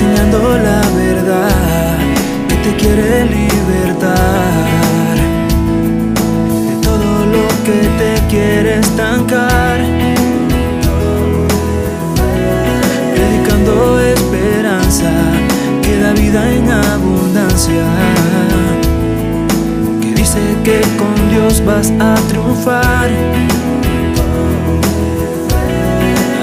enseñando la verdad que te quiere libertar de todo lo que te quiere estancar. Predicando esperanza que da vida en abundancia. Que dice que con Dios vas a triunfar.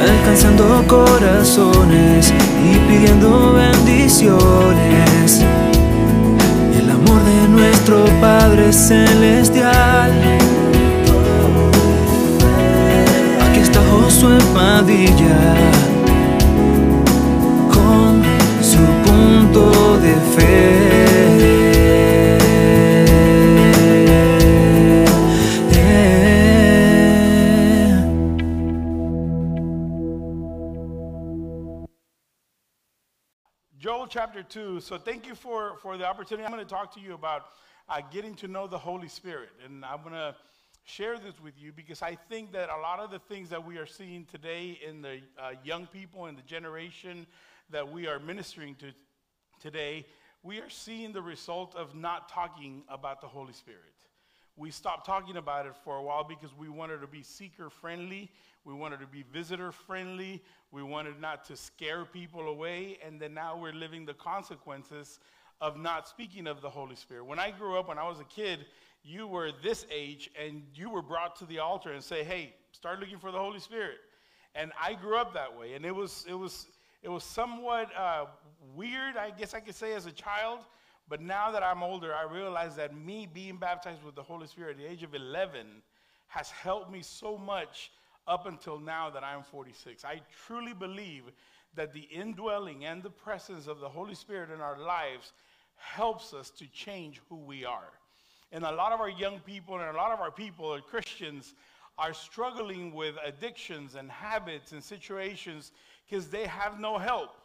Alcanzando corazones y pidiendo bendiciones. El amor de nuestro Padre Celestial. Aquí está Josué Padilla con su punto de fe. Chapter 2. So thank you for, for the opportunity. I'm going to talk to you about uh, getting to know the Holy Spirit. And I'm going to share this with you because I think that a lot of the things that we are seeing today in the uh, young people and the generation that we are ministering to today, we are seeing the result of not talking about the Holy Spirit. We stopped talking about it for a while because we wanted to be seeker friendly. We wanted to be visitor friendly. We wanted not to scare people away. And then now we're living the consequences of not speaking of the Holy Spirit. When I grew up, when I was a kid, you were this age and you were brought to the altar and say, hey, start looking for the Holy Spirit. And I grew up that way. And it was, it was, it was somewhat uh, weird, I guess I could say, as a child. But now that I'm older, I realize that me being baptized with the Holy Spirit at the age of 11 has helped me so much up until now that I'm 46. I truly believe that the indwelling and the presence of the Holy Spirit in our lives helps us to change who we are. And a lot of our young people and a lot of our people, are Christians, are struggling with addictions and habits and situations because they have no help.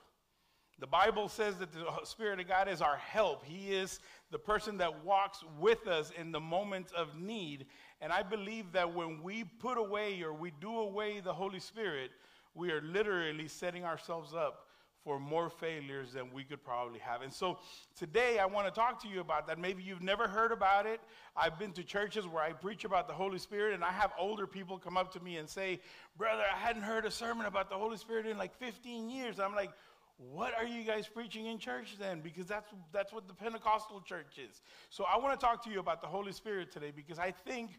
The Bible says that the Spirit of God is our help. He is the person that walks with us in the moment of need. And I believe that when we put away or we do away the Holy Spirit, we are literally setting ourselves up for more failures than we could probably have. And so today I want to talk to you about that. Maybe you've never heard about it. I've been to churches where I preach about the Holy Spirit, and I have older people come up to me and say, Brother, I hadn't heard a sermon about the Holy Spirit in like 15 years. I'm like, what are you guys preaching in church then? Because that's, that's what the Pentecostal church is. So I want to talk to you about the Holy Spirit today because I think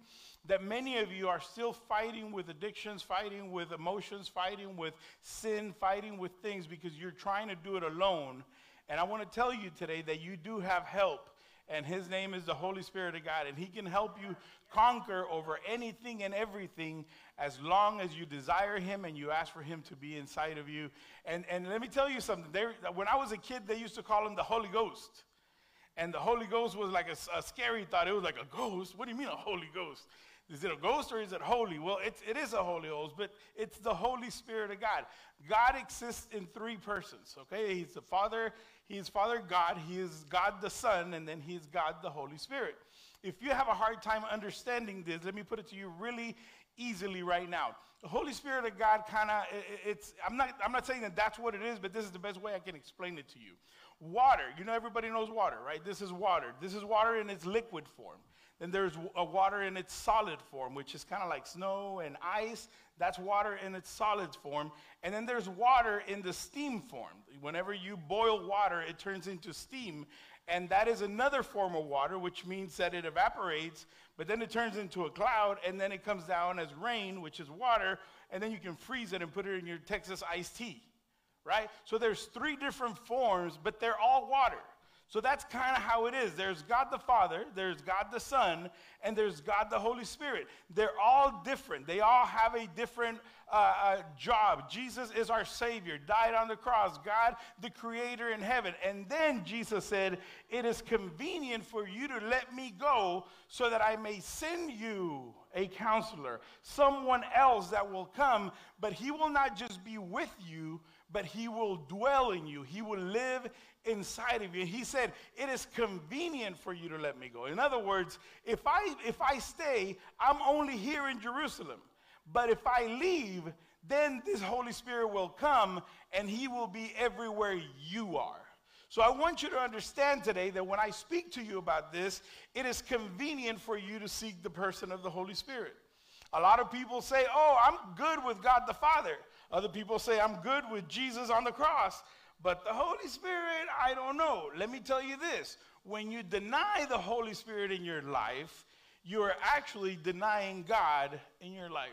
that many of you are still fighting with addictions, fighting with emotions, fighting with sin, fighting with things because you're trying to do it alone. And I want to tell you today that you do have help and his name is the Holy Spirit of God. And he can help you conquer over anything and everything as long as you desire him and you ask for him to be inside of you. And, and let me tell you something. There, when I was a kid, they used to call him the Holy Ghost. And the Holy Ghost was like a, a scary thought. It was like a ghost. What do you mean a Holy Ghost? Is it a ghost or is it holy? Well, it's, it is a Holy Ghost, but it's the Holy Spirit of God. God exists in three persons, okay? He's the Father, He is Father God, He is God the Son, and then He is God the Holy Spirit. If you have a hard time understanding this, let me put it to you really easily right now. The Holy Spirit of God kind of, it's, I'm not, I'm not saying that that's what it is, but this is the best way I can explain it to you. Water, you know, everybody knows water, right? This is water. This is water in its liquid form. Then there's a water in its solid form, which is kind of like snow and ice. That's water in its solid form. And then there's water in the steam form. Whenever you boil water, it turns into steam. And that is another form of water, which means that it evaporates, but then it turns into a cloud, and then it comes down as rain, which is water, and then you can freeze it and put it in your Texas iced tea, right? So there's three different forms, but they're all water. So that's kind of how it is. There's God the Father, there's God the Son, and there's God the Holy Spirit. They're all different. They all have a different uh, uh, job. Jesus is our Savior, died on the cross, God the Creator in heaven. And then Jesus said, It is convenient for you to let me go so that I may send you a counselor, someone else that will come, but he will not just be with you, but he will dwell in you. He will live inside of you. He said, It is convenient for you to let me go. In other words, if I if I stay, I'm only here in Jerusalem. But if I leave, then this Holy Spirit will come and he will be everywhere you are. So I want you to understand today that when I speak to you about this, it is convenient for you to seek the person of the Holy Spirit. A lot of people say, Oh, I'm good with God the Father. Other people say, I'm good with Jesus on the cross. But the Holy Spirit, I don't know. Let me tell you this when you deny the Holy Spirit in your life, you are actually denying God in your life.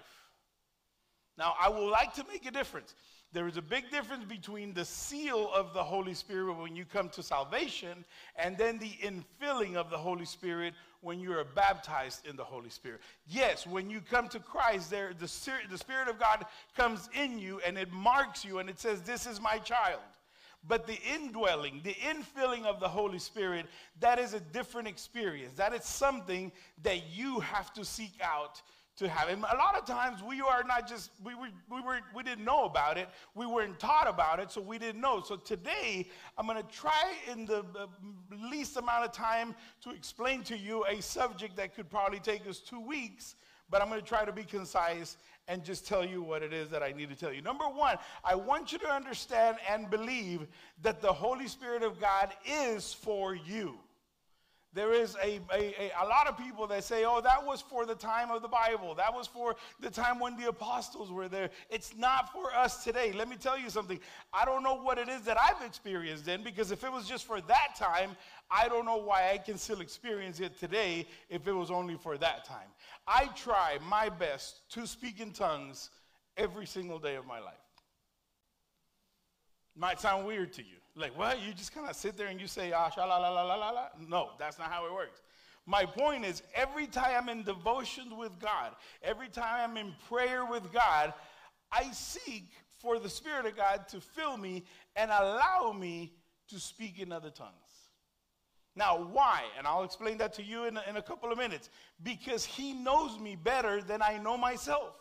Now, I would like to make a difference. There is a big difference between the seal of the Holy Spirit when you come to salvation and then the infilling of the Holy Spirit when you are baptized in the Holy Spirit. Yes, when you come to Christ, there the, the Spirit of God comes in you and it marks you and it says, This is my child. But the indwelling, the infilling of the Holy Spirit, that is a different experience. That is something that you have to seek out to have. And a lot of times we are not just, we, we, we, were, we didn't know about it. We weren't taught about it, so we didn't know. So today, I'm going to try in the uh, least amount of time to explain to you a subject that could probably take us two weeks, but I'm going to try to be concise and just tell you what it is that I need to tell you. Number one, I want you to understand and believe that the Holy Spirit of God is for you. There is a, a, a, a, lot of people that say, oh, that was for the time of the Bible. That was for the time when the apostles were there. It's not for us today. Let me tell you something. I don't know what it is that I've experienced then, because if it was just for that time, I don't know why I can still experience it today if it was only for that time. I try my best to speak in tongues every single day of my life. Might sound weird to you. Like, what? You just kind of sit there and you say, ah, sha la la la la la? No, that's not how it works. My point is, every time I'm in devotion with God, every time I'm in prayer with God, I seek for the Spirit of God to fill me and allow me to speak in other tongues. Now, why? And I'll explain that to you in a, in a couple of minutes. Because He knows me better than I know myself.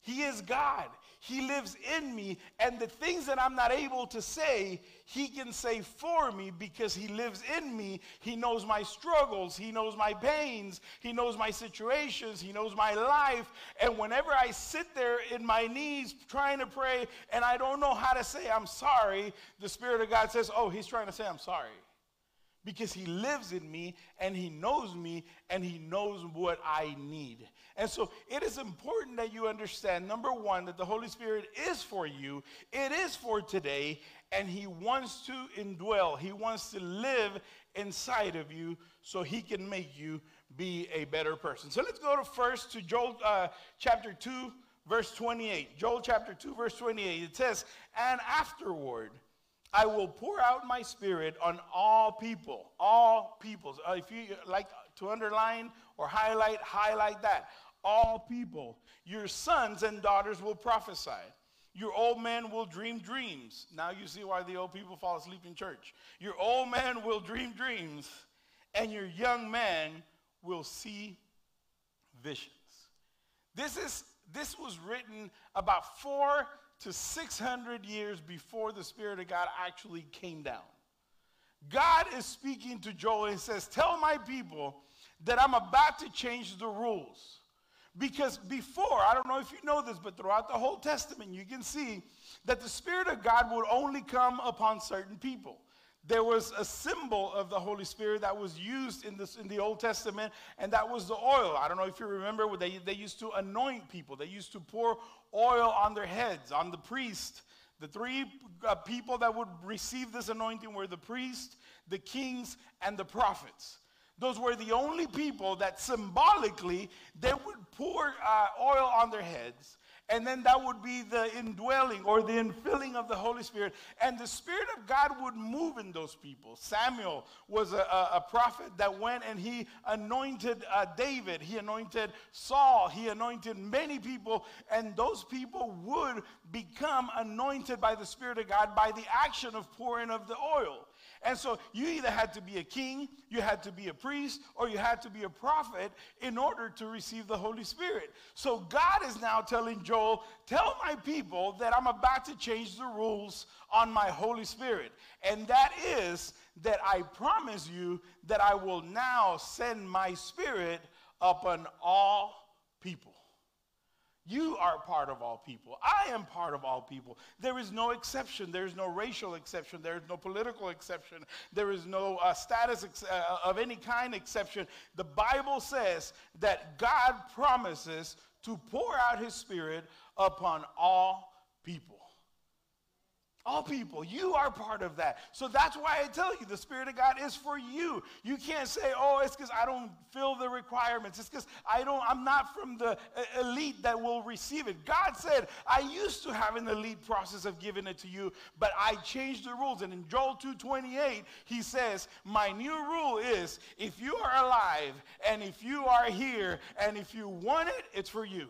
He is God. He lives in me, and the things that I'm not able to say, He can say for me because He lives in me. He knows my struggles, He knows my pains, He knows my situations, He knows my life. And whenever I sit there in my knees trying to pray and I don't know how to say I'm sorry, the Spirit of God says, Oh, He's trying to say I'm sorry because he lives in me and he knows me and he knows what I need. And so it is important that you understand number one, that the Holy Spirit is for you, it is for today, and he wants to indwell, he wants to live inside of you so he can make you be a better person. So let's go to first to Joel uh, chapter 2, verse 28. Joel chapter 2, verse 28. It says, And afterward, I will pour out my spirit on all people, all peoples. Uh, if you like to underline or highlight, highlight that. All people. Your sons and daughters will prophesy. Your old men will dream dreams. Now you see why the old people fall asleep in church. Your old man will dream dreams, and your young man will see visions. This is this was written about four to 600 years before the Spirit of God actually came down. God is speaking to Joel and says, Tell my people that I'm about to change the rules. Because before, I don't know if you know this, but throughout the whole Testament, you can see that the Spirit of God would only come upon certain people there was a symbol of the Holy Spirit that was used in, this, in the Old Testament, and that was the oil. I don't know if you remember, they, they used to anoint people, they used to pour oil on their heads, on the priest. The three uh, people that would receive this anointing were the priest, the kings, and the prophets. Those were the only people that symbolically they would pour uh, oil on their heads and then that would be the indwelling or the infilling of the Holy Spirit. And the Spirit of God would move in those people. Samuel was a, a, a prophet that went and he anointed uh, David, he anointed Saul, he anointed many people, and those people would become anointed by the Spirit of God by the action of pouring of the oil. And so you either had to be a king, you had to be a priest, or you had to be a prophet in order to receive the Holy Spirit. So God is now telling Joel, Tell my people that I'm about to change the rules on my Holy Spirit. And that is that I promise you that I will now send my spirit upon all people. You are part of all people. I am part of all people. There is no exception. There is no racial exception. There is no political exception. There is no uh, status ex- uh, of any kind exception. The Bible says that God promises to pour out his spirit upon all people. All people, you are part of that. So that's why I tell you the Spirit of God is for you. You can't say, oh, it's because I don't fill the requirements. It's because I don't, I'm not from the uh, elite that will receive it. God said, I used to have an elite process of giving it to you, but I changed the rules. And in Joel 2:28, he says, My new rule is if you are alive and if you are here and if you want it, it's for you.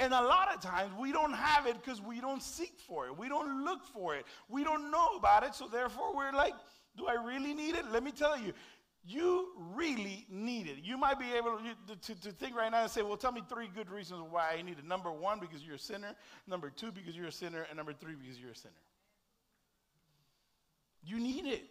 And a lot of times we don't have it because we don't seek for it. We don't look for it. We don't know about it. So therefore, we're like, do I really need it? Let me tell you, you really need it. You might be able to, to, to, think right now and say, well, tell me three good reasons why I need it. Number one, because you're a sinner. Number two, because you're a sinner. And number three, because you're a sinner. You need it.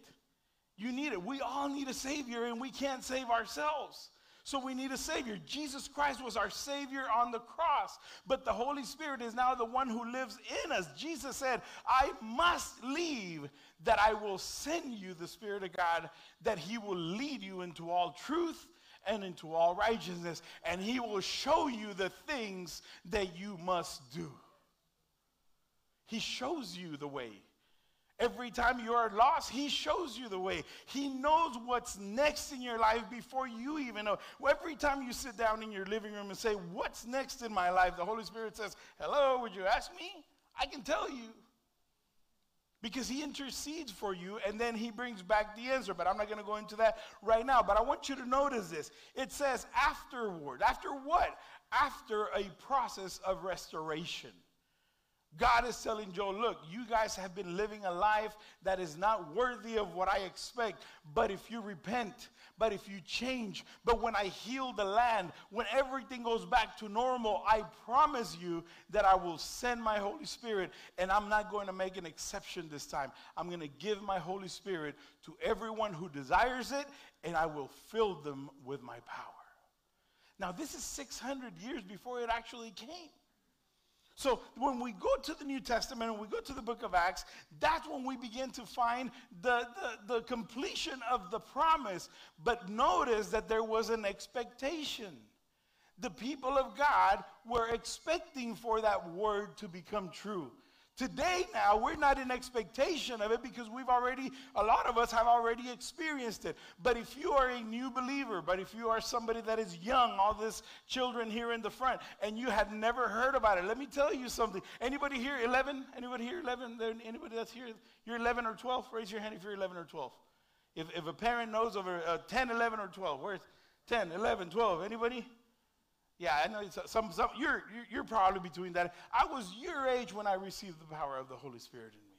You need it. We all need a Savior, and we can't save ourselves. So we need a Savior. Jesus Christ was our Savior on the cross, but the Holy Spirit is now the one who lives in us. Jesus said, I must leave that I will send you the Spirit of God, that He will lead you into all truth and into all righteousness, and He will show you the things that you must do. He shows you the way. Every time you are lost, He shows you the way. He knows what's next in your life before you even know. Every time you sit down in your living room and say, What's next in my life? The Holy Spirit says, Hello, would you ask me? I can tell you. Because He intercedes for you and then He brings back the answer. But I'm not going to go into that right now. But I want you to notice this. It says, Afterward. After what? After a process of restoration. God is telling Joe, look, you guys have been living a life that is not worthy of what I expect. But if you repent, but if you change, but when I heal the land, when everything goes back to normal, I promise you that I will send my Holy Spirit. And I'm not going to make an exception this time. I'm going to give my Holy Spirit to everyone who desires it, and I will fill them with my power. Now, this is 600 years before it actually came. So when we go to the New Testament and we go to the book of Acts, that's when we begin to find the, the, the completion of the promise. But notice that there was an expectation. The people of God were expecting for that word to become true. Today, now, we're not in expectation of it because we've already, a lot of us have already experienced it. But if you are a new believer, but if you are somebody that is young, all these children here in the front, and you have never heard about it, let me tell you something. Anybody here 11? Anybody here 11? Anybody that's here? You're 11 or 12? Raise your hand if you're 11 or 12. If, if a parent knows over a 10, 11, or 12, where's 10, 11, 12? Anybody? Yeah, I know some, some you're, you're probably between that. I was your age when I received the power of the Holy Spirit in me.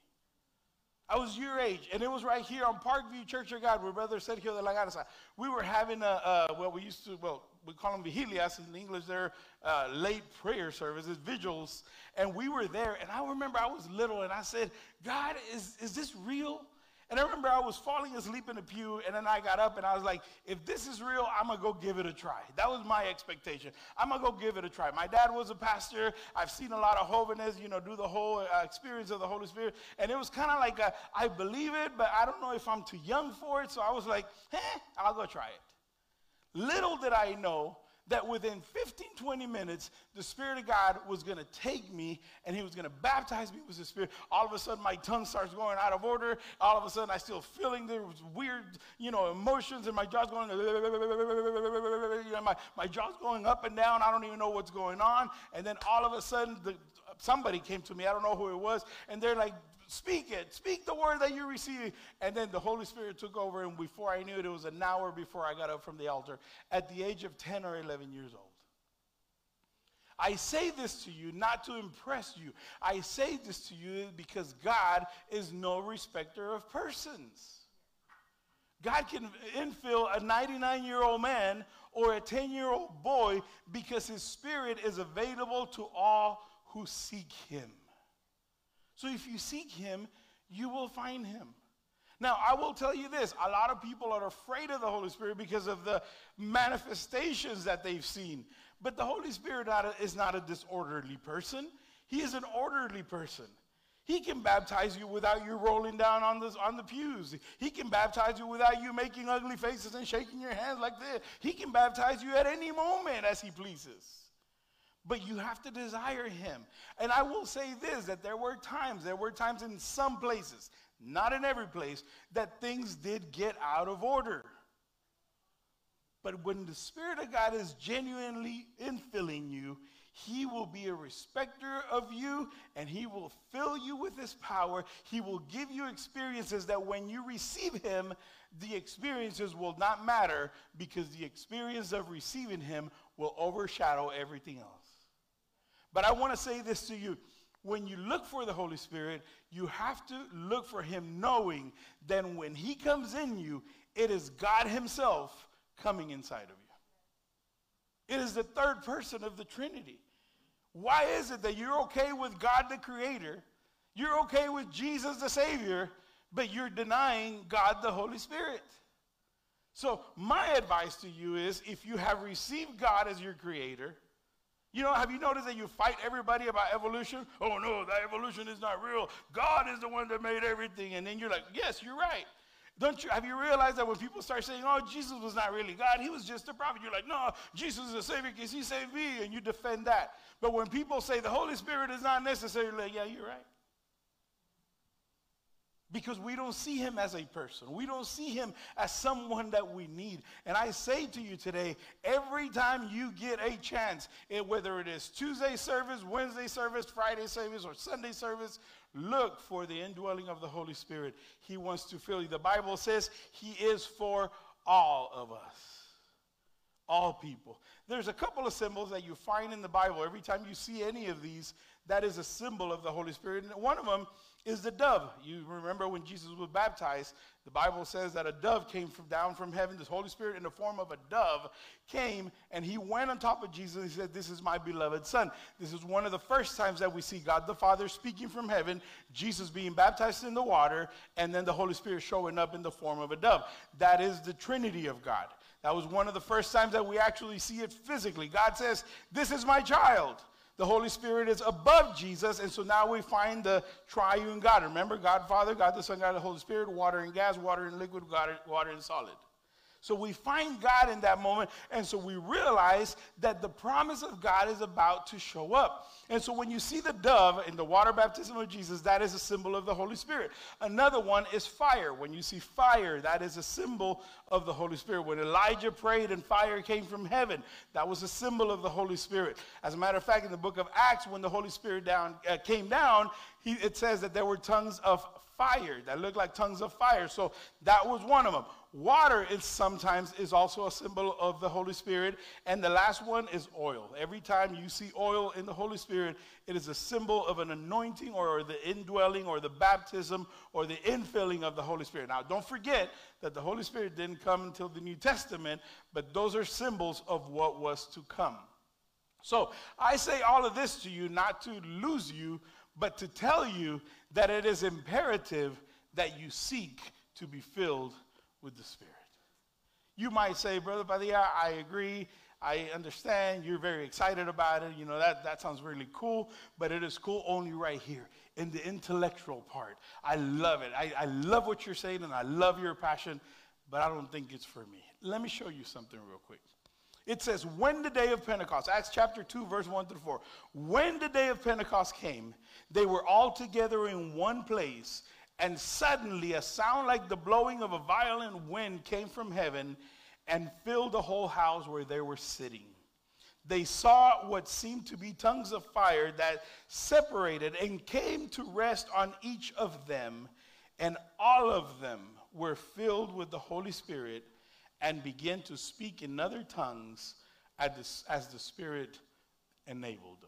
I was your age, and it was right here on Parkview Church of God where Brother Sergio de la Garza. We were having a, uh, well, we used to, well, we call them vigilias in English, they're uh, late prayer services, vigils, and we were there, and I remember I was little, and I said, God, is, is this real? And I remember I was falling asleep in the pew, and then I got up and I was like, if this is real, I'm gonna go give it a try. That was my expectation. I'm gonna go give it a try. My dad was a pastor. I've seen a lot of holiness, you know, do the whole uh, experience of the Holy Spirit. And it was kind of like, a, I believe it, but I don't know if I'm too young for it. So I was like, eh, I'll go try it. Little did I know that within 15, 20 minutes, the Spirit of God was going to take me and He was going to baptize me with the Spirit. All of a sudden, my tongue starts going out of order. All of a sudden, I still feeling the weird, you know, emotions and my jaw's going, you know, my, my jaw's going up and down. I don't even know what's going on. And then all of a sudden, the, somebody came to me. I don't know who it was. And they're like, Speak it. Speak the word that you receive. And then the Holy Spirit took over, and before I knew it, it was an hour before I got up from the altar at the age of 10 or 11 years old. I say this to you not to impress you. I say this to you because God is no respecter of persons. God can infill a 99 year old man or a 10 year old boy because his spirit is available to all who seek him. So if you seek him, you will find him. Now, I will tell you this a lot of people are afraid of the Holy Spirit because of the manifestations that they've seen. But the Holy Spirit is not a disorderly person. He is an orderly person. He can baptize you without you rolling down on, this, on the pews. He can baptize you without you making ugly faces and shaking your hands like this. He can baptize you at any moment as he pleases. But you have to desire him. And I will say this that there were times, there were times in some places, not in every place, that things did get out of order. But when the Spirit of God is genuinely infilling you, He will be a respecter of you and He will fill you with His power. He will give you experiences that when you receive Him, the experiences will not matter because the experience of receiving Him will overshadow everything else. But I want to say this to you. When you look for the Holy Spirit, you have to look for Him knowing that when He comes in you, it is God Himself coming inside of you. It is the third person of the Trinity. Why is it that you're okay with God the Creator, you're okay with Jesus the Savior, but you're denying God the Holy Spirit? So, my advice to you is if you have received God as your Creator, you know, have you noticed that you fight everybody about evolution? Oh no, that evolution is not real. God is the one that made everything. And then you're like, yes, you're right. Don't you have you realized that when people start saying, "Oh, Jesus was not really God; he was just a prophet," you're like, "No, Jesus is a savior because he saved me," and you defend that. But when people say the Holy Spirit is not necessary, like, "Yeah, you're right." Because we don't see him as a person. We don't see him as someone that we need. And I say to you today, every time you get a chance, whether it is Tuesday service, Wednesday service, Friday service, or Sunday service, look for the indwelling of the Holy Spirit. He wants to fill you. The Bible says he is for all of us, all people. There's a couple of symbols that you find in the Bible. Every time you see any of these, that is a symbol of the Holy Spirit. And one of them is the dove. You remember when Jesus was baptized, the Bible says that a dove came from down from heaven. The Holy Spirit, in the form of a dove, came and he went on top of Jesus. and He said, This is my beloved Son. This is one of the first times that we see God the Father speaking from heaven, Jesus being baptized in the water, and then the Holy Spirit showing up in the form of a dove. That is the Trinity of God. That was one of the first times that we actually see it physically. God says, This is my child. The Holy Spirit is above Jesus, and so now we find the triune God. Remember, God Father, God the Son, God the Holy Spirit, water and gas, water and liquid, water, water and solid. So we find God in that moment, and so we realize that the promise of God is about to show up. And so when you see the dove in the water baptism of Jesus, that is a symbol of the Holy Spirit. Another one is fire. When you see fire, that is a symbol of the Holy Spirit. When Elijah prayed and fire came from heaven, that was a symbol of the Holy Spirit. As a matter of fact, in the book of Acts, when the Holy Spirit down, uh, came down, he, it says that there were tongues of fire that looked like tongues of fire. So that was one of them. Water is sometimes is also a symbol of the Holy Spirit. And the last one is oil. Every time you see oil in the Holy Spirit, it is a symbol of an anointing or the indwelling or the baptism or the infilling of the Holy Spirit. Now, don't forget that the Holy Spirit didn't come until the New Testament, but those are symbols of what was to come. So I say all of this to you not to lose you, but to tell you that it is imperative that you seek to be filled with the Spirit. You might say, Brother Padilla, I agree. I understand. You're very excited about it. You know, that, that sounds really cool, but it is cool only right here in the intellectual part. I love it. I, I love what you're saying and I love your passion, but I don't think it's for me. Let me show you something real quick. It says, when the day of Pentecost, Acts chapter 2, verse 1 through 4, when the day of Pentecost came, they were all together in one place, and suddenly a sound like the blowing of a violent wind came from heaven and filled the whole house where they were sitting. They saw what seemed to be tongues of fire that separated and came to rest on each of them, and all of them were filled with the Holy Spirit and began to speak in other tongues as the, Spirit enabled.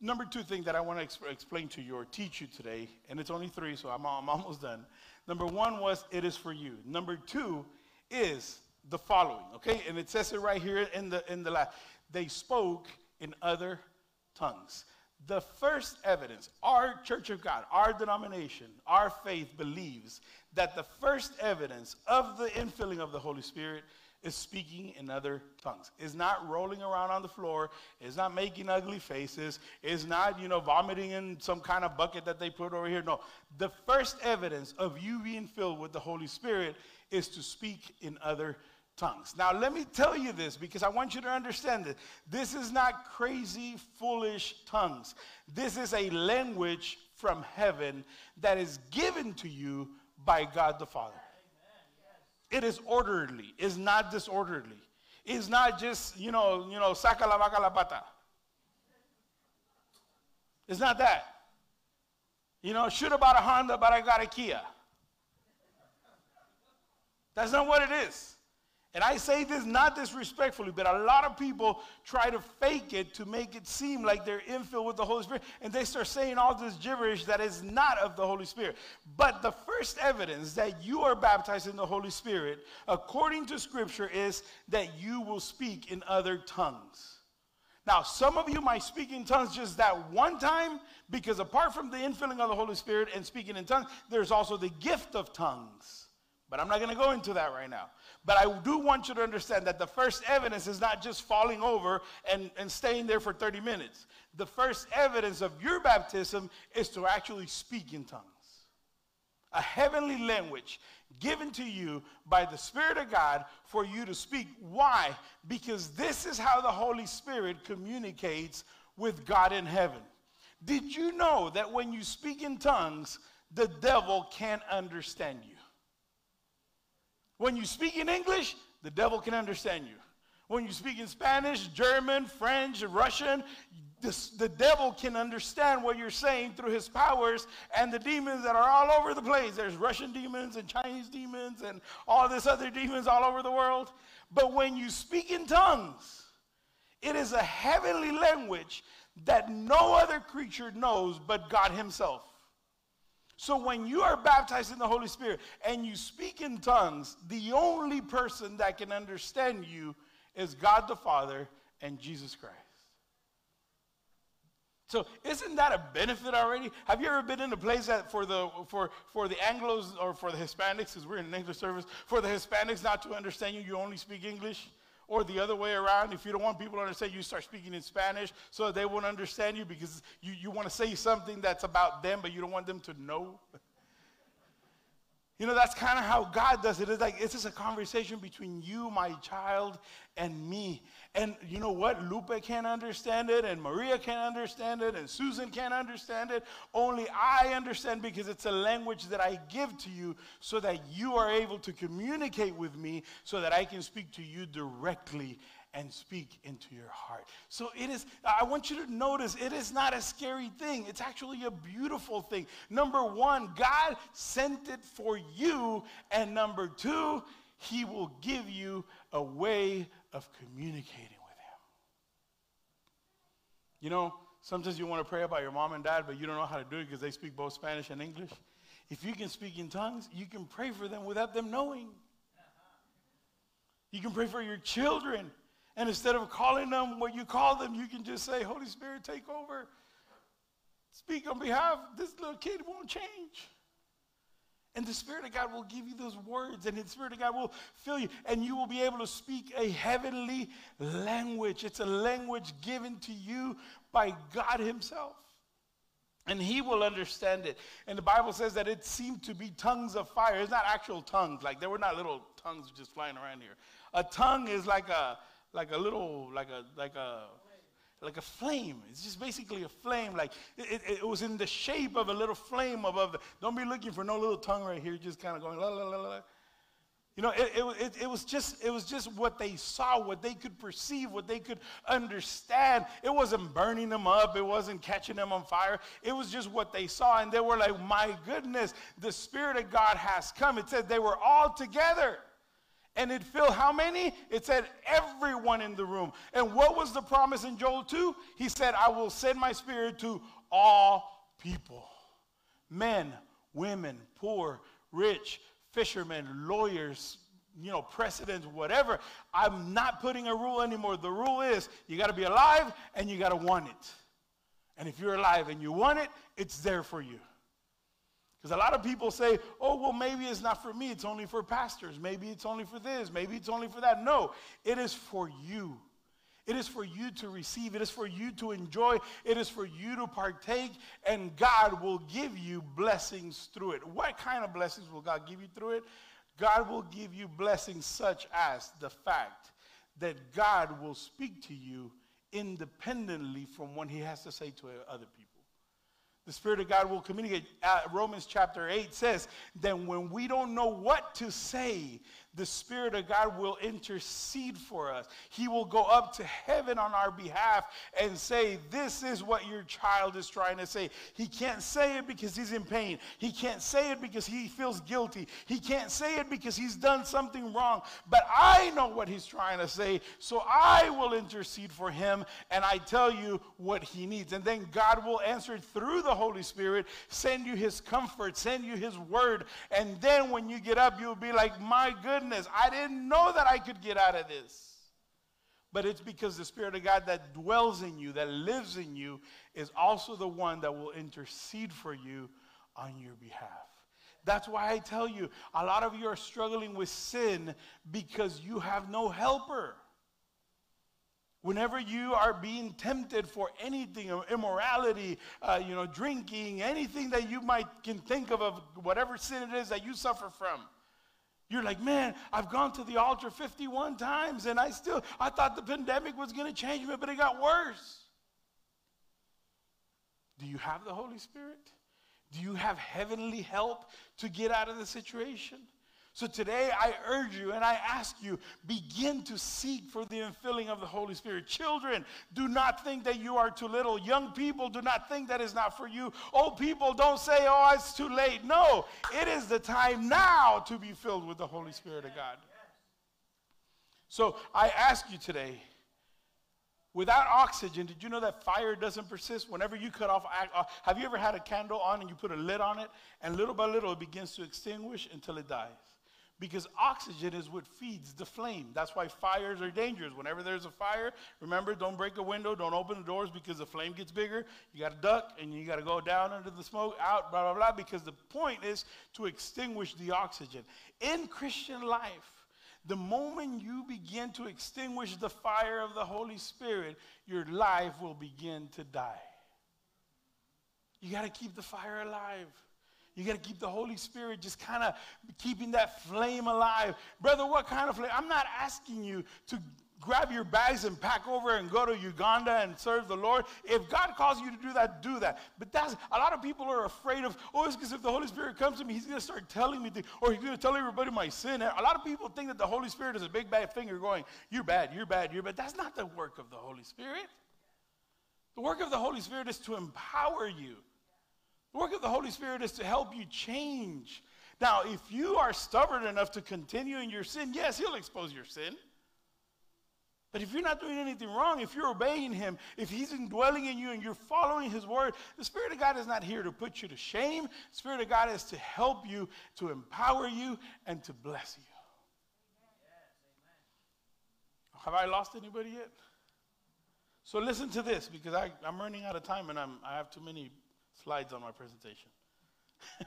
Number two thing that I want to exp- explain to you or teach you today, and it's only three, so I'm, I'm almost done. Number one was it is for you. Number two is the following, okay? And it says it right here in the in the last. They spoke in other tongues. The first evidence, our Church of God, our denomination, our faith believes that the first evidence of the infilling of the Holy Spirit is speaking in other tongues. Is not rolling around on the floor, is not making ugly faces, is not, you know, vomiting in some kind of bucket that they put over here. No. The first evidence of you being filled with the Holy Spirit is to speak in other tongues. Now, let me tell you this because I want you to understand that this is not crazy, foolish tongues. This is a language from heaven that is given to you by God the Father. It is orderly. It's not disorderly. It's not just, you know, you know, saca la vaca la pata. It's not that. You know, should have bought a Honda, but I got a Kia. That's not what it is. And I say this not disrespectfully, but a lot of people try to fake it to make it seem like they're infilled with the Holy Spirit, and they start saying all this gibberish that is not of the Holy Spirit. But the first evidence that you are baptized in the Holy Spirit, according to Scripture, is that you will speak in other tongues. Now, some of you might speak in tongues just that one time, because apart from the infilling of the Holy Spirit and speaking in tongues, there's also the gift of tongues. But I'm not going to go into that right now. But I do want you to understand that the first evidence is not just falling over and, and staying there for 30 minutes. The first evidence of your baptism is to actually speak in tongues. A heavenly language given to you by the Spirit of God for you to speak. Why? Because this is how the Holy Spirit communicates with God in heaven. Did you know that when you speak in tongues, the devil can't understand you? When you speak in English, the devil can understand you. When you speak in Spanish, German, French, Russian, this, the devil can understand what you're saying through his powers and the demons that are all over the place. There's Russian demons and Chinese demons and all this other demons all over the world. But when you speak in tongues, it is a heavenly language that no other creature knows but God himself. So when you are baptized in the Holy Spirit and you speak in tongues, the only person that can understand you is God the Father and Jesus Christ. So isn't that a benefit already? Have you ever been in a place that for the for for the Anglos or for the Hispanics, because we're in an English service, for the Hispanics not to understand you, you only speak English? Or the other way around, if you don't want people to understand, you start speaking in Spanish so that they won't understand you because you, you want to say something that's about them, but you don't want them to know. You know, that's kind of how God does it. It's like it's just a conversation between you, my child, and me. And you know what? Lupe can't understand it, and Maria can't understand it, and Susan can't understand it. Only I understand because it's a language that I give to you so that you are able to communicate with me so that I can speak to you directly and speak into your heart. So it is, I want you to notice it is not a scary thing. It's actually a beautiful thing. Number one, God sent it for you. And number two, He will give you a way of communicating with Him. You know, sometimes you want to pray about your mom and dad, but you don't know how to do it because they speak both Spanish and English. If you can speak in tongues, you can pray for them without them knowing. You can pray for your children and instead of calling them what you call them, you can just say, Holy Spirit, take over. Speak on behalf. This little kid won't change. And the Spirit of God will give you those words, and the Spirit of God will fill you, and you will be able to speak a heavenly language. It's a language given to you by God Himself. And He will understand it. And the Bible says that it seemed to be tongues of fire. It's not actual tongues, like there were not little tongues just flying around here. A tongue is like a like a little, like a, like a, like a flame. It's just basically a flame. Like it, it, it was in the shape of a little flame above. The, don't be looking for no little tongue right here, just kind of going la la la la. You know, it, it, it, was just, it was just what they saw, what they could perceive, what they could understand. It wasn't burning them up. It wasn't catching them on fire. It was just what they saw. And they were like, my goodness, the Spirit of God has come. It said they were all together. And it filled how many? It said everyone in the room. And what was the promise in Joel 2? He said, I will send my spirit to all people men, women, poor, rich, fishermen, lawyers, you know, presidents, whatever. I'm not putting a rule anymore. The rule is you got to be alive and you got to want it. And if you're alive and you want it, it's there for you. Because a lot of people say, oh, well, maybe it's not for me. It's only for pastors. Maybe it's only for this. Maybe it's only for that. No, it is for you. It is for you to receive. It is for you to enjoy. It is for you to partake. And God will give you blessings through it. What kind of blessings will God give you through it? God will give you blessings such as the fact that God will speak to you independently from what he has to say to other people. The Spirit of God will communicate. Uh, Romans chapter 8 says that when we don't know what to say, the Spirit of God will intercede for us. He will go up to heaven on our behalf and say, This is what your child is trying to say. He can't say it because he's in pain. He can't say it because he feels guilty. He can't say it because he's done something wrong. But I know what he's trying to say, so I will intercede for him and I tell you what he needs. And then God will answer through the Holy Spirit, send you his comfort, send you his word. And then when you get up, you'll be like, My goodness I didn't know that I could get out of this. But it's because the Spirit of God that dwells in you, that lives in you, is also the one that will intercede for you on your behalf. That's why I tell you, a lot of you are struggling with sin because you have no helper. Whenever you are being tempted for anything, immorality, uh, you know, drinking, anything that you might can think of, of whatever sin it is that you suffer from, you're like, man, I've gone to the altar 51 times and I still, I thought the pandemic was going to change me, but it got worse. Do you have the Holy Spirit? Do you have heavenly help to get out of the situation? So today I urge you and I ask you, begin to seek for the infilling of the Holy Spirit. Children, do not think that you are too little. Young people, do not think that is not for you. Old people, don't say, oh, it's too late. No, it is the time now to be filled with the Holy Spirit of God. So I ask you today, Without oxygen, did you know that fire doesn't persist? Whenever you cut off, uh, have you ever had a candle on and you put a lid on it, and little by little it begins to extinguish until it dies? Because oxygen is what feeds the flame. That's why fires are dangerous. Whenever there's a fire, remember, don't break a window, don't open the doors because the flame gets bigger. You got to duck and you got to go down under the smoke, out, blah, blah, blah, because the point is to extinguish the oxygen. In Christian life, the moment you begin to extinguish the fire of the Holy Spirit, your life will begin to die. You got to keep the fire alive. You got to keep the Holy Spirit just kind of keeping that flame alive. Brother, what kind of flame? I'm not asking you to grab your bags and pack over and go to Uganda and serve the Lord. If God calls you to do that, do that. But that's a lot of people are afraid of, oh, it's because if the Holy Spirit comes to me, he's going to start telling me things, or he's going to tell everybody my sin. A lot of people think that the Holy Spirit is a big bad finger going, you're bad, you're bad, you're bad. That's not the work of the Holy Spirit. The work of the Holy Spirit is to empower you. The work of the Holy Spirit is to help you change. Now, if you are stubborn enough to continue in your sin, yes, He'll expose your sin. But if you're not doing anything wrong, if you're obeying Him, if He's indwelling in you and you're following His word, the Spirit of God is not here to put you to shame. The Spirit of God is to help you, to empower you, and to bless you. Have I lost anybody yet? So listen to this because I, am running out of time and I'm, I have too many slides on my presentation.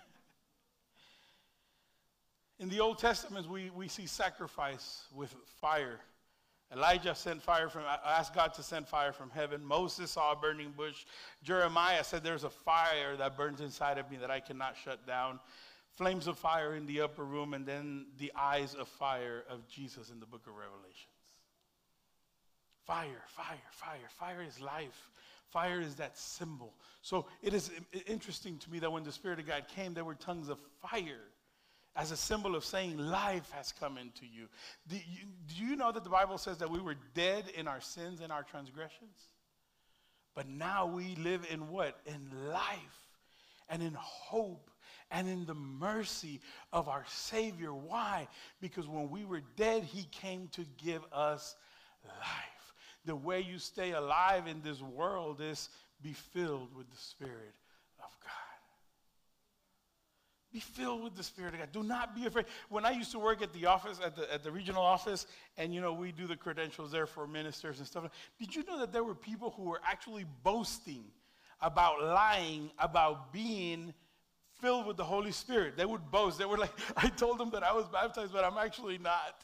In the Old Testament, we, we see sacrifice with fire. Elijah sent fire from, asked God to send fire from heaven. Moses saw a burning bush. Jeremiah said, There's a fire that burns inside of me that I cannot shut down. Flames of fire in the upper room, and then the eyes of fire of Jesus in the book of Revelations. Fire, fire, fire. Fire is life. Fire is that symbol. So it is interesting to me that when the Spirit of God came, there were tongues of fire as a symbol of saying life has come into you. Do, you. do you know that the Bible says that we were dead in our sins and our transgressions? But now we live in what? In life and in hope and in the mercy of our Savior. Why? Because when we were dead, He came to give us life the way you stay alive in this world is be filled with the Spirit of God. Be filled with the Spirit of God. Do not be afraid. When I used to work at the office, at the, at the regional office, and you know, we do the credentials there for ministers and stuff, did you know that there were people who were actually boasting about lying about being filled with the Holy Spirit. They would boast. They were like, I told them that I was baptized, but I'm actually not.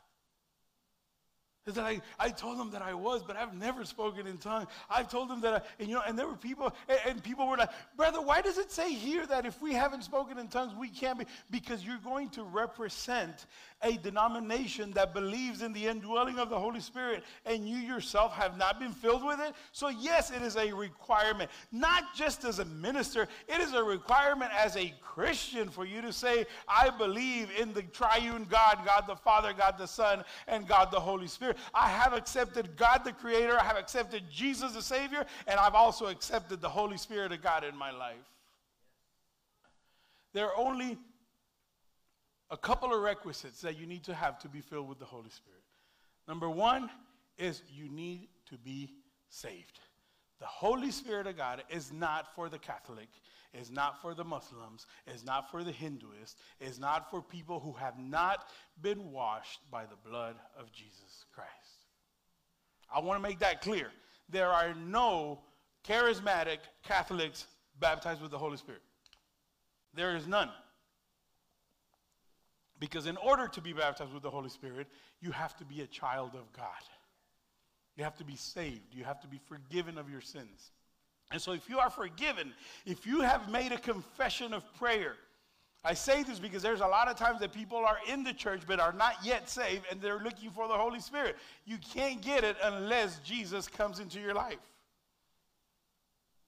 Is that I, I told them that I was, but I've never spoken in tongues. I've told them that, I, and you know, and there were people, and, and, people were like, brother, why does it say here that if we haven't spoken in tongues, we can't be? Because you're going to represent a denomination that believes in the indwelling of the Holy Spirit, and you yourself have not been filled with it. So, yes, it is a requirement, not just as a minister, it is a requirement as a Christian for you to say, I believe in the triune God, God the Father, God the Son, and God the Holy Spirit. I have accepted God the Creator, I have accepted Jesus the Savior, and I've also accepted the Holy Spirit of God in my life. There are only a couple of requisites that you need to have to be filled with the Holy Spirit. Number one is you need to be saved. The Holy Spirit of God is not for the Catholic, is not for the Muslims, is not for the Hinduists, is not for people who have not been washed by the blood of Jesus Christ. I want to make that clear. There are no charismatic Catholics baptized with the Holy Spirit. There is none. Because in order to be baptized with the Holy Spirit, you have to be a child of God. You have to be saved. You have to be forgiven of your sins. And so, if you are forgiven, if you have made a confession of prayer, I say this because there's a lot of times that people are in the church but are not yet saved and they're looking for the Holy Spirit. You can't get it unless Jesus comes into your life.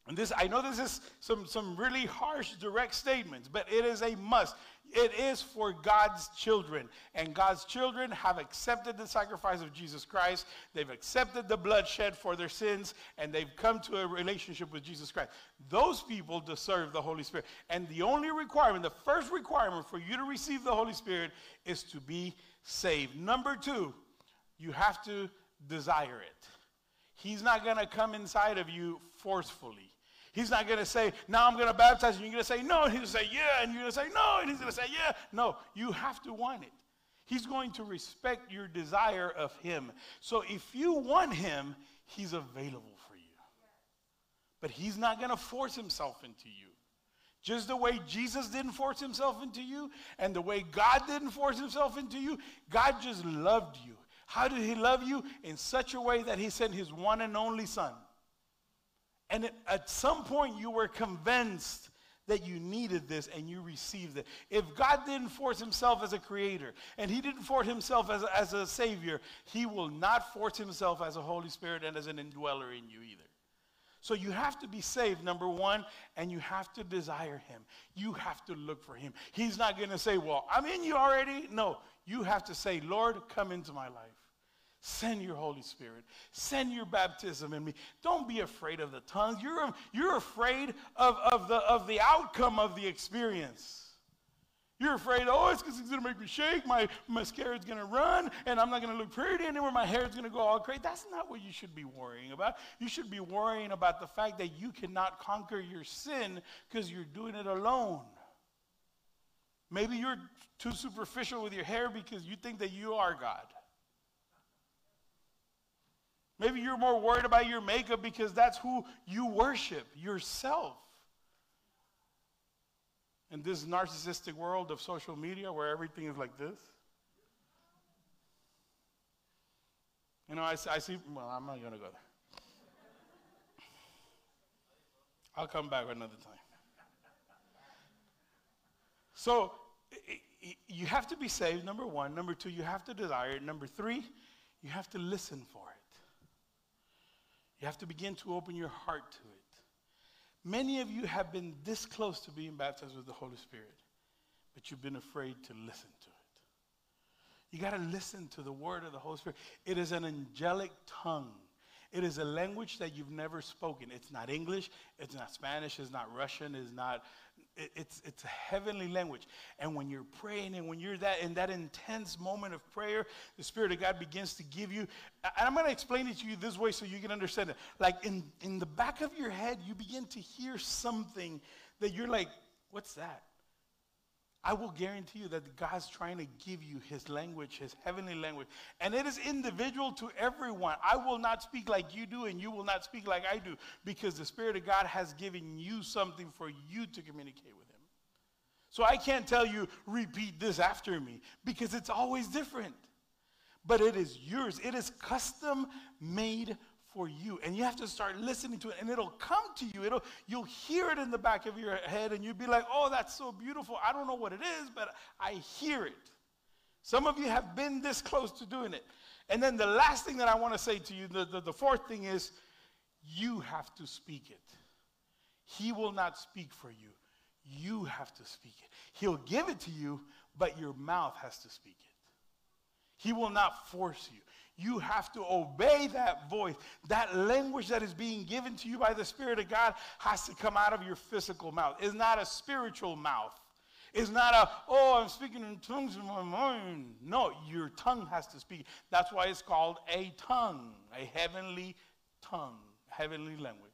And this, I know this is some, some really harsh, direct statements, but it is a must. It is for God's children. And God's children have accepted the sacrifice of Jesus Christ. They've accepted the bloodshed for their sins, and they've come to a relationship with Jesus Christ. Those people deserve the Holy Spirit. And the only requirement, the first requirement for you to receive the Holy Spirit is to be saved. Number two, you have to desire it. He's not going to come inside of you forcefully. He's not going to say, now I'm going to baptize you. You're going to say, no. And he's going to say, yeah. And you're going to say, no. And he's going to say, yeah. No, you have to want it. He's going to respect your desire of him. So if you want him, he's available for you. But he's not going to force himself into you. Just the way Jesus didn't force himself into you and the way God didn't force himself into you, God just loved you. How did he love you? In such a way that he sent his one and only son and at some point, you were convinced that you needed this and you received it. If God didn't force himself as a creator and he didn't force himself as as a savior, he will not force himself as a Holy Spirit and as an indweller in you either. So you have to be saved, number one, and you have to desire him. You have to look for him. He's not going to say, Well, I'm in you already. No, you have to say, Lord, come into my life. Send your Holy Spirit. Send your baptism in me. Don't be afraid of the tongues. You're, you're afraid of, of, the, of the outcome of the experience. You're afraid, oh, it's because it's going to make me shake. My mascara is going to run, and I'm not going to look pretty anymore. My hair is going to go all crazy. That's not what you should be worrying about. You should be worrying about the fact that you cannot conquer your sin because you're doing it alone. Maybe you're too superficial with your hair because you think that you are God. Maybe you're more worried about your makeup because that's who you worship, yourself. In this narcissistic world of social media where everything is like this. You know, I, I see, well, I'm not going to go there. I'll come back another time. So, you have to be saved, number one. Number two, you have to desire it. Number three, you have to listen for it. You have to begin to open your heart to it. Many of you have been this close to being baptized with the Holy Spirit, but you've been afraid to listen to it. You got to listen to the word of the Holy Spirit. It is an angelic tongue. It is a language that you've never spoken. It's not English, it's not Spanish, it's not Russian, it's not it's, it's a heavenly language. And when you're praying and when you're that in that intense moment of prayer, the Spirit of God begins to give you. And I'm going to explain it to you this way so you can understand it. Like in, in the back of your head, you begin to hear something that you're like, what's that? I will guarantee you that God's trying to give you his language, his heavenly language. And it is individual to everyone. I will not speak like you do, and you will not speak like I do, because the Spirit of God has given you something for you to communicate with him. So I can't tell you, repeat this after me, because it's always different. But it is yours, it is custom made for you. And you have to start listening to it, and it'll come to you. It'll, you'll hear it in the back of your head, and you'll be like, oh, that's so beautiful. I don't know what it is, but I hear it. Some of you have been this close to doing it. And then the last thing that I want to say to you, the, the, the fourth thing is, you have to speak it. He will not speak for you. You have to speak it. He'll give it to you, but your mouth has to speak it. He will not force you. You have to obey that voice. That language that is being given to you by the Spirit of God has to come out of your physical mouth. It's not a spiritual mouth. It's not a, oh, I'm speaking in tongues in my mind. No, your tongue has to speak. That's why it's called a tongue, a heavenly tongue, heavenly language.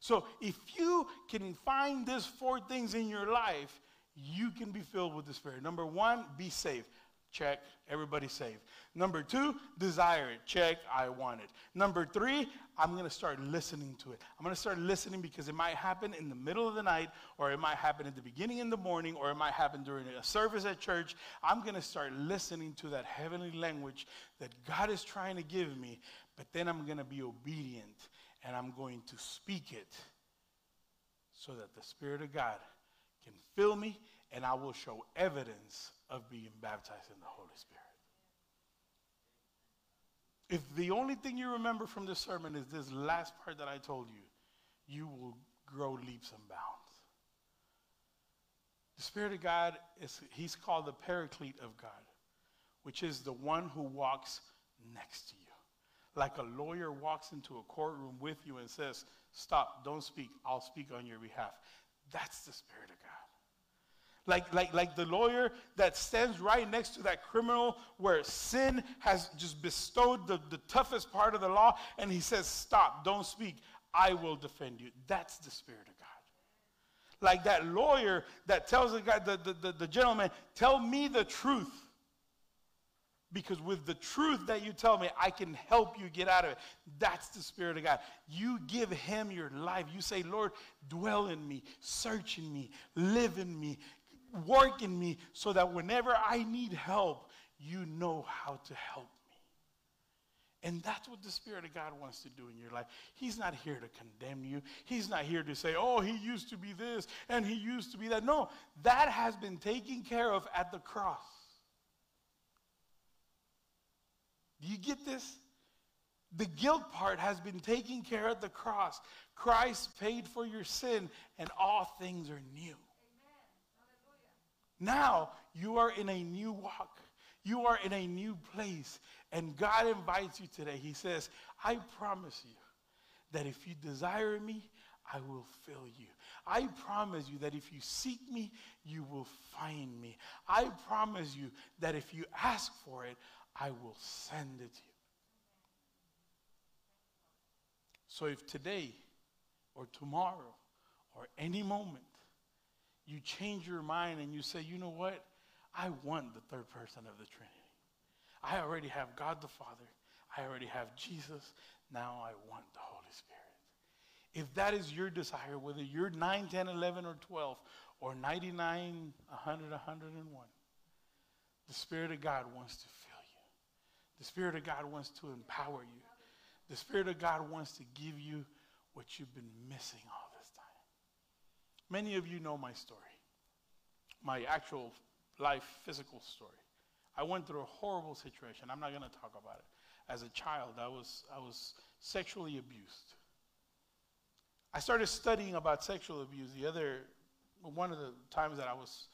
So if you can find these four things in your life, you can be filled with the Spirit. Number one, be saved. Check, everybody saved. Number two, desire it. Check, I want it. Number three, I'm going to start listening to it. I'm going to start listening because it might happen in the middle of the night, or it might happen at the beginning in the morning, or it might happen during a service at church. I'm going to start listening to that heavenly language that God is trying to give me, but then I'm going to be obedient and I'm going to speak it so that the Spirit of God can fill me and I will show evidence of being baptized in the Holy Spirit. If the only thing you remember from this sermon is this last part that I told you, you will grow leaps and bounds. The Spirit of God is, he's called the paraclete of God, which is the one who walks next to you like a lawyer walks into a courtroom with you and says, Stop, don't speak, I'll speak on your behalf. That's the Spirit of God. Like, like, like the lawyer that stands right next to that criminal where sin has just bestowed the, the toughest part of the law, and he says, Stop, don't speak, I will defend you. That's the Spirit of God. Like that lawyer that tells the guy, the, the, the, the gentleman, Tell me the truth. Because with the truth that you tell me, I can help you get out of it. That's the Spirit of God. You give Him your life. You say, Lord, dwell in me, search in me, live in me, work in me, so that whenever I need help, you know how to help me. And that's what the Spirit of God wants to do in your life. He's not here to condemn you. He's not here to say, oh, he used to be this and he used to be that. No, that has been taken care of at the cross. Do you get this? The guilt part has been taken care of at the cross. Christ paid for your sin, and all things are new. Now you are in a new walk. You are in a new place. And God invites you today. He says, I promise you that if you desire me, I will fill you. I promise you that if you seek me, you will find me. I promise you that if you ask for it, I will send it to you. So if today or tomorrow or any moment you change your mind and you say, you know what? I want the third person of the Trinity. I already have God the Father. I already have Jesus. Now I want the Holy Spirit. If that is your desire, whether you're 9, 10, 11, or 12, or 99, 100, 101, the Spirit of God wants to fill you. the Spirit of God wants to empower you. The Spirit of God wants to give you what you've been missing all. Many of you know my story, my actual life, physical story. I went through a horrible situation. I'm not going to talk about it. As a child, I was, I was sexually abused. I started studying about sexual abuse the other, one of the times that I was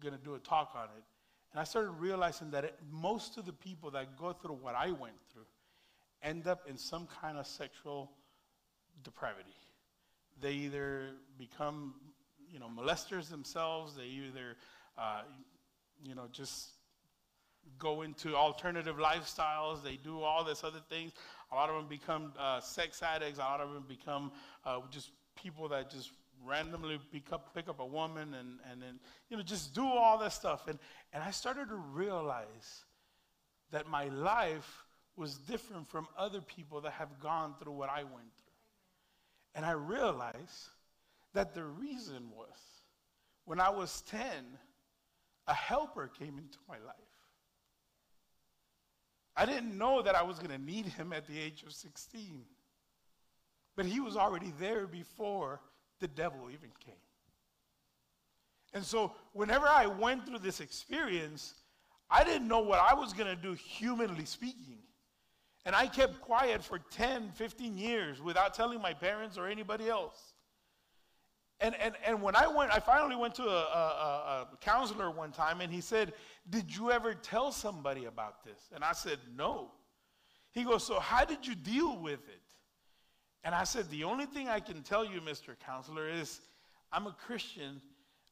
going to do a talk on it. And I started realizing that it, most of the people that go through what I went through end up in some kind of sexual depravity. They either become, you know, molesters themselves. They either, uh, you know, just go into alternative lifestyles. They do all this other things. A lot of them become uh, sex addicts. A lot of them become uh, just people that just randomly pick up, pick up a woman and, and then, you know, just do all this stuff. And, and I started to realize that my life was different from other people that have gone through what I went through. And I realized that the reason was when I was 10, a helper came into my life. I didn't know that I was going to need him at the age of 16. But he was already there before the devil even came. And so, whenever I went through this experience, I didn't know what I was going to do, humanly speaking. And I kept quiet for 10, 15 years without telling my parents or anybody else. And, and, and when I went, I finally went to a, a, a counselor one time, and he said, Did you ever tell somebody about this? And I said, No. He goes, So, how did you deal with it? And I said, The only thing I can tell you, Mr. Counselor, is I'm a Christian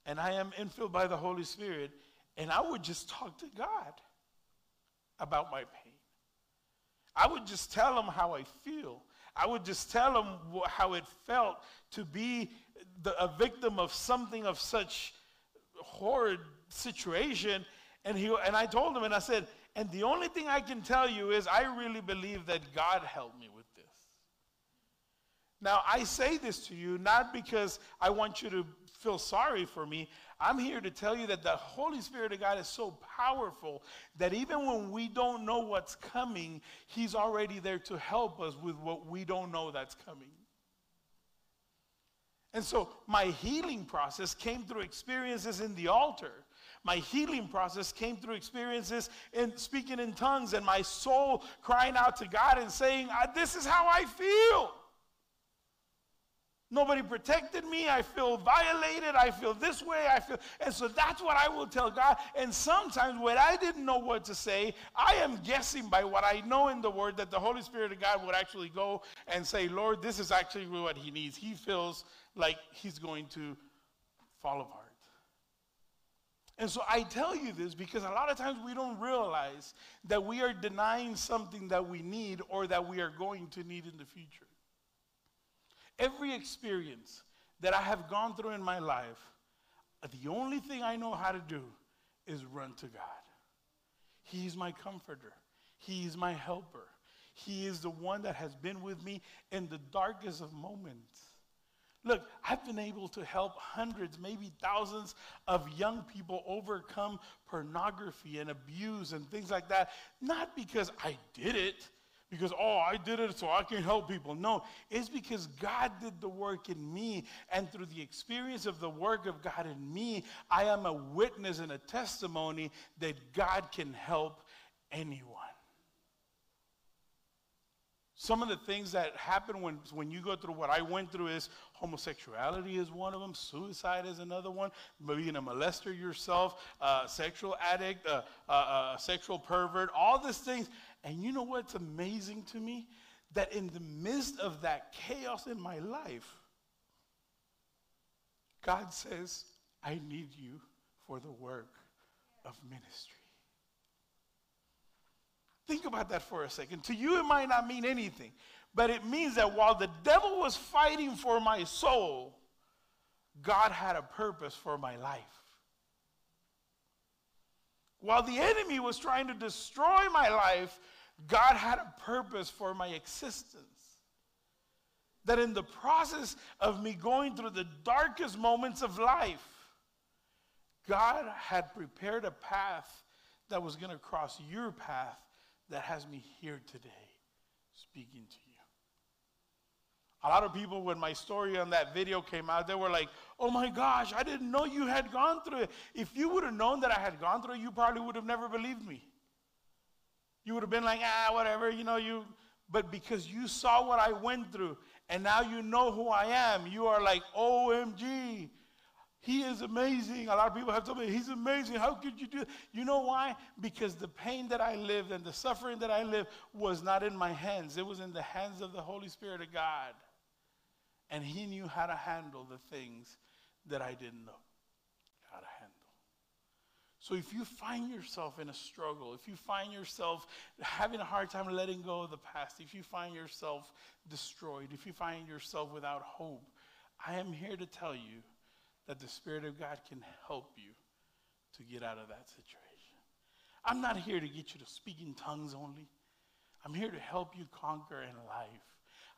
and I am infilled by the Holy Spirit, and I would just talk to God about my pain. I would just tell him how I feel. I would just tell him wh- how it felt to be the, a victim of something of such horrid situation. And, he, and I told him, and I said, and the only thing I can tell you is I really believe that God helped me with this. Now, I say this to you not because I want you to feel sorry for me. I'm here to tell you that the Holy Spirit of God is so powerful that even when we don't know what's coming, He's already there to help us with what we don't know that's coming. And so my healing process came through experiences in the altar. My healing process came through experiences in speaking in tongues and my soul crying out to God and saying, ah, This is how I feel. Nobody protected me. I feel violated. I feel this way. I feel. And so that's what I will tell God. And sometimes when I didn't know what to say, I am guessing by what I know in the Word that the Holy Spirit of God would actually go and say, Lord, this is actually what he needs. He feels like he's going to fall apart. And so I tell you this because a lot of times we don't realize that we are denying something that we need or that we are going to need in the future. Every experience that I have gone through in my life, uh, the only thing I know how to do is run to God. He's my comforter, He's my helper. He is the one that has been with me in the darkest of moments. Look, I've been able to help hundreds, maybe thousands of young people overcome pornography and abuse and things like that, not because I did it, because, oh, I did it so I can help people. No, it's because God did the work in me. And through the experience of the work of God in me, I am a witness and a testimony that God can help anyone. Some of the things that happen when, when you go through what I went through is homosexuality is one of them, suicide is another one, being a molester yourself, uh, sexual addict, uh, uh, uh sexual pervert, all these things. And you know what's amazing to me? That in the midst of that chaos in my life, God says, I need you for the work of ministry. Think about that for a second. To you, it might not mean anything, but it means that while the devil was fighting for my soul, God had a purpose for my life. While the enemy was trying to destroy my life, God had a purpose for my existence. That in the process of me going through the darkest moments of life, God had prepared a path that was going to cross your path that has me here today speaking to you. A lot of people, when my story on that video came out, they were like, oh my gosh, I didn't know you had gone through it. If you would have known that I had gone through it, you probably would have never believed me. You would have been like, ah, whatever, you know, you, but because you saw what I went through and now you know who I am, you are like, OMG, he is amazing. A lot of people have told me, he's amazing. How could you do it? You know why? Because the pain that I lived and the suffering that I lived was not in my hands, it was in the hands of the Holy Spirit of God. And he knew how to handle the things that I didn't know. How to handle. So if you find yourself in a struggle, if you find yourself having a hard time letting go of the past, if you find yourself destroyed, if you find yourself without hope, I am here to tell you that the Spirit of God can help you to get out of that situation. I'm not here to get you to speak in tongues only. I'm here to help you conquer in life.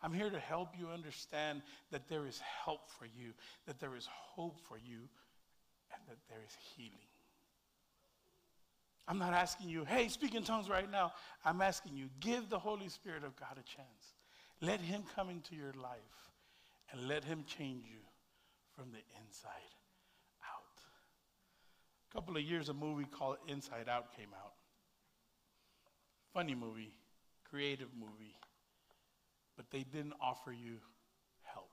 I'm here to help you understand that there is help for you, that there is hope for you, and that there is healing. I'm not asking you, hey, speak in tongues right now. I'm asking you, give the Holy Spirit of God a chance. Let Him come into your life and let Him change you from the inside out. A couple of years, a movie called Inside Out came out. Funny movie, creative movie, but they didn't offer you help.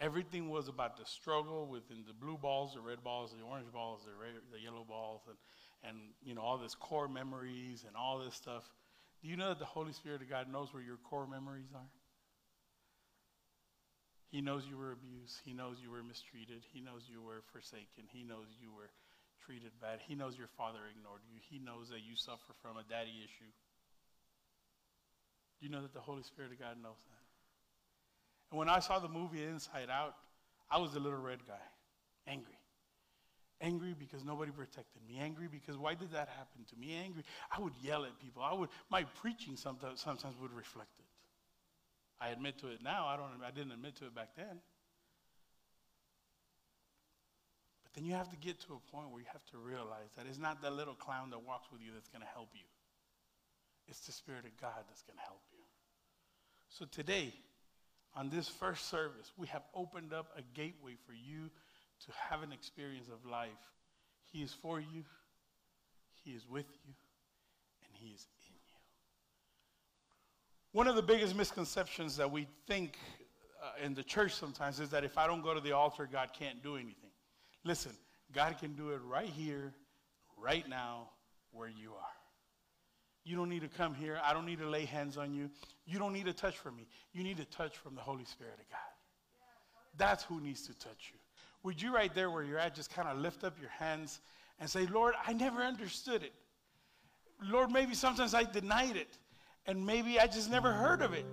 Everything was about the struggle within the blue balls, the red balls, the orange balls, the, red, the yellow balls, and, and you know all this core memories and all this stuff. Do you know that the Holy Spirit of God knows where your core memories are? He knows you were abused. He knows you were mistreated. He knows you were forsaken. He knows you were treated bad. He knows your father ignored you. He knows that you suffer from a daddy issue. Do you know that the Holy Spirit of God knows that? And when I saw the movie Inside Out, I was a little red guy, angry. Angry because nobody protected me. Angry because why did that happen to me? Angry. I would yell at people. I would. My preaching sometimes, sometimes would reflect it. I admit to it now. I don't. I didn't admit to it back then. But then you have to get to a point where you have to realize that it's not that little clown that walks with you that's going to help you. It's the Spirit of God that's going to help you. So today, on this first service, we have opened up a gateway for you to have an experience of life. He is for you, He is with you, and He is in you. One of the biggest misconceptions that we think uh, in the church sometimes is that if I don't go to the altar, God can't do anything. Listen, God can do it right here, right now, where you are. You don't need to come here. I don't need to lay hands on you. You don't need a touch from me. You need a touch from the Holy Spirit of God. That's who needs to touch you. Would you, right there where you're at, just kind of lift up your hands and say, Lord, I never understood it. Lord, maybe sometimes I denied it, and maybe I just never heard of it.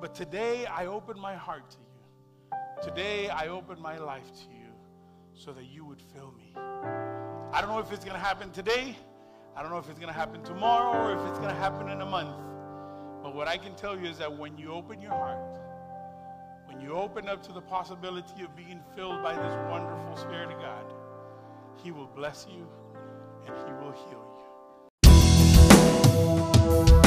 But today I open my heart to you. Today I open my life to you so that you would fill me. I don't know if it's going to happen today. I don't know if it's going to happen tomorrow or if it's going to happen in a month. But what I can tell you is that when you open your heart, when you open up to the possibility of being filled by this wonderful Spirit of God, He will bless you and He will heal you.